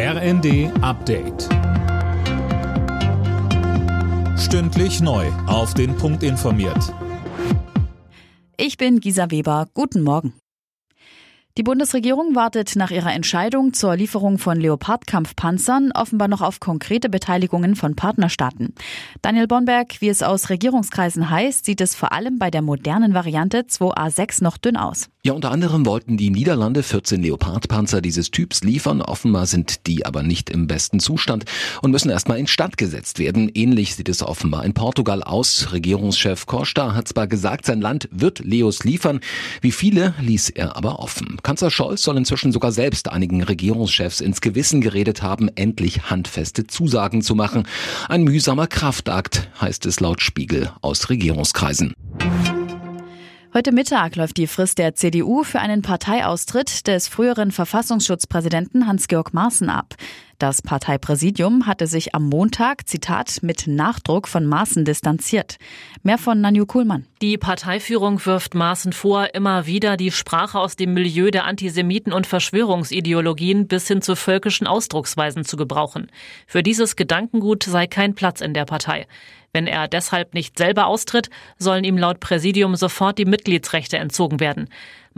RND Update. Stündlich neu. Auf den Punkt informiert. Ich bin Gisa Weber. Guten Morgen. Die Bundesregierung wartet nach ihrer Entscheidung zur Lieferung von Leopard-Kampfpanzern offenbar noch auf konkrete Beteiligungen von Partnerstaaten. Daniel Bonberg, wie es aus Regierungskreisen heißt, sieht es vor allem bei der modernen Variante 2A6 noch dünn aus. Ja, unter anderem wollten die Niederlande 14 Leopardpanzer dieses Typs liefern. Offenbar sind die aber nicht im besten Zustand und müssen erstmal instand gesetzt werden. Ähnlich sieht es offenbar in Portugal aus. Regierungschef Costa hat zwar gesagt, sein Land wird Leos liefern. Wie viele ließ er aber offen. Kanzler Scholz soll inzwischen sogar selbst einigen Regierungschefs ins Gewissen geredet haben, endlich handfeste Zusagen zu machen. Ein mühsamer Kraftakt, heißt es laut Spiegel aus Regierungskreisen. Heute Mittag läuft die Frist der CDU für einen Parteiaustritt des früheren Verfassungsschutzpräsidenten Hans-Georg Maaßen ab. Das Parteipräsidium hatte sich am Montag, Zitat, mit Nachdruck von Maaßen distanziert. Mehr von Nanju Kuhlmann. Die Parteiführung wirft Maaßen vor, immer wieder die Sprache aus dem Milieu der Antisemiten und Verschwörungsideologien bis hin zu völkischen Ausdrucksweisen zu gebrauchen. Für dieses Gedankengut sei kein Platz in der Partei. Wenn er deshalb nicht selber austritt, sollen ihm laut Präsidium sofort die Mitgliedsrechte entzogen werden.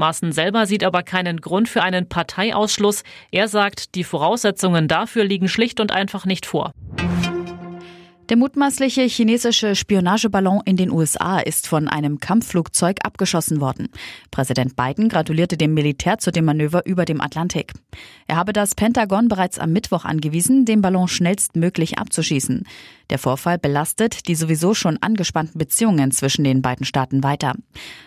Maaßen selber sieht aber keinen Grund für einen Parteiausschluss. Er sagt, die Voraussetzungen dafür liegen schlicht und einfach nicht vor. Der mutmaßliche chinesische Spionageballon in den USA ist von einem Kampfflugzeug abgeschossen worden. Präsident Biden gratulierte dem Militär zu dem Manöver über dem Atlantik. Er habe das Pentagon bereits am Mittwoch angewiesen, den Ballon schnellstmöglich abzuschießen. Der Vorfall belastet die sowieso schon angespannten Beziehungen zwischen den beiden Staaten weiter.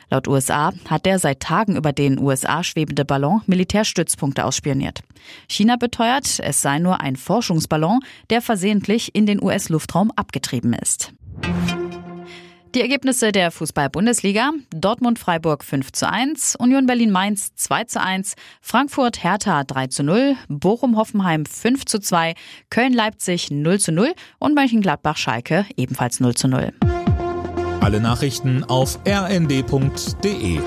Laut USA hat der seit Tagen über den USA schwebende Ballon Militärstützpunkte ausspioniert. China beteuert, es sei nur ein Forschungsballon, der versehentlich in den US-Luftraum abgetrieben ist. Die Ergebnisse der Fußball-Bundesliga: Dortmund-Freiburg 5 zu 1, Union Berlin-Mainz 2 zu 1, Frankfurt-Hertha 3 zu 0, Bochum-Hoffenheim 5 zu 2, Köln-Leipzig 0 zu 0 und Mönchengladbach-Schalke ebenfalls 0 zu 0. Alle Nachrichten auf rnd.de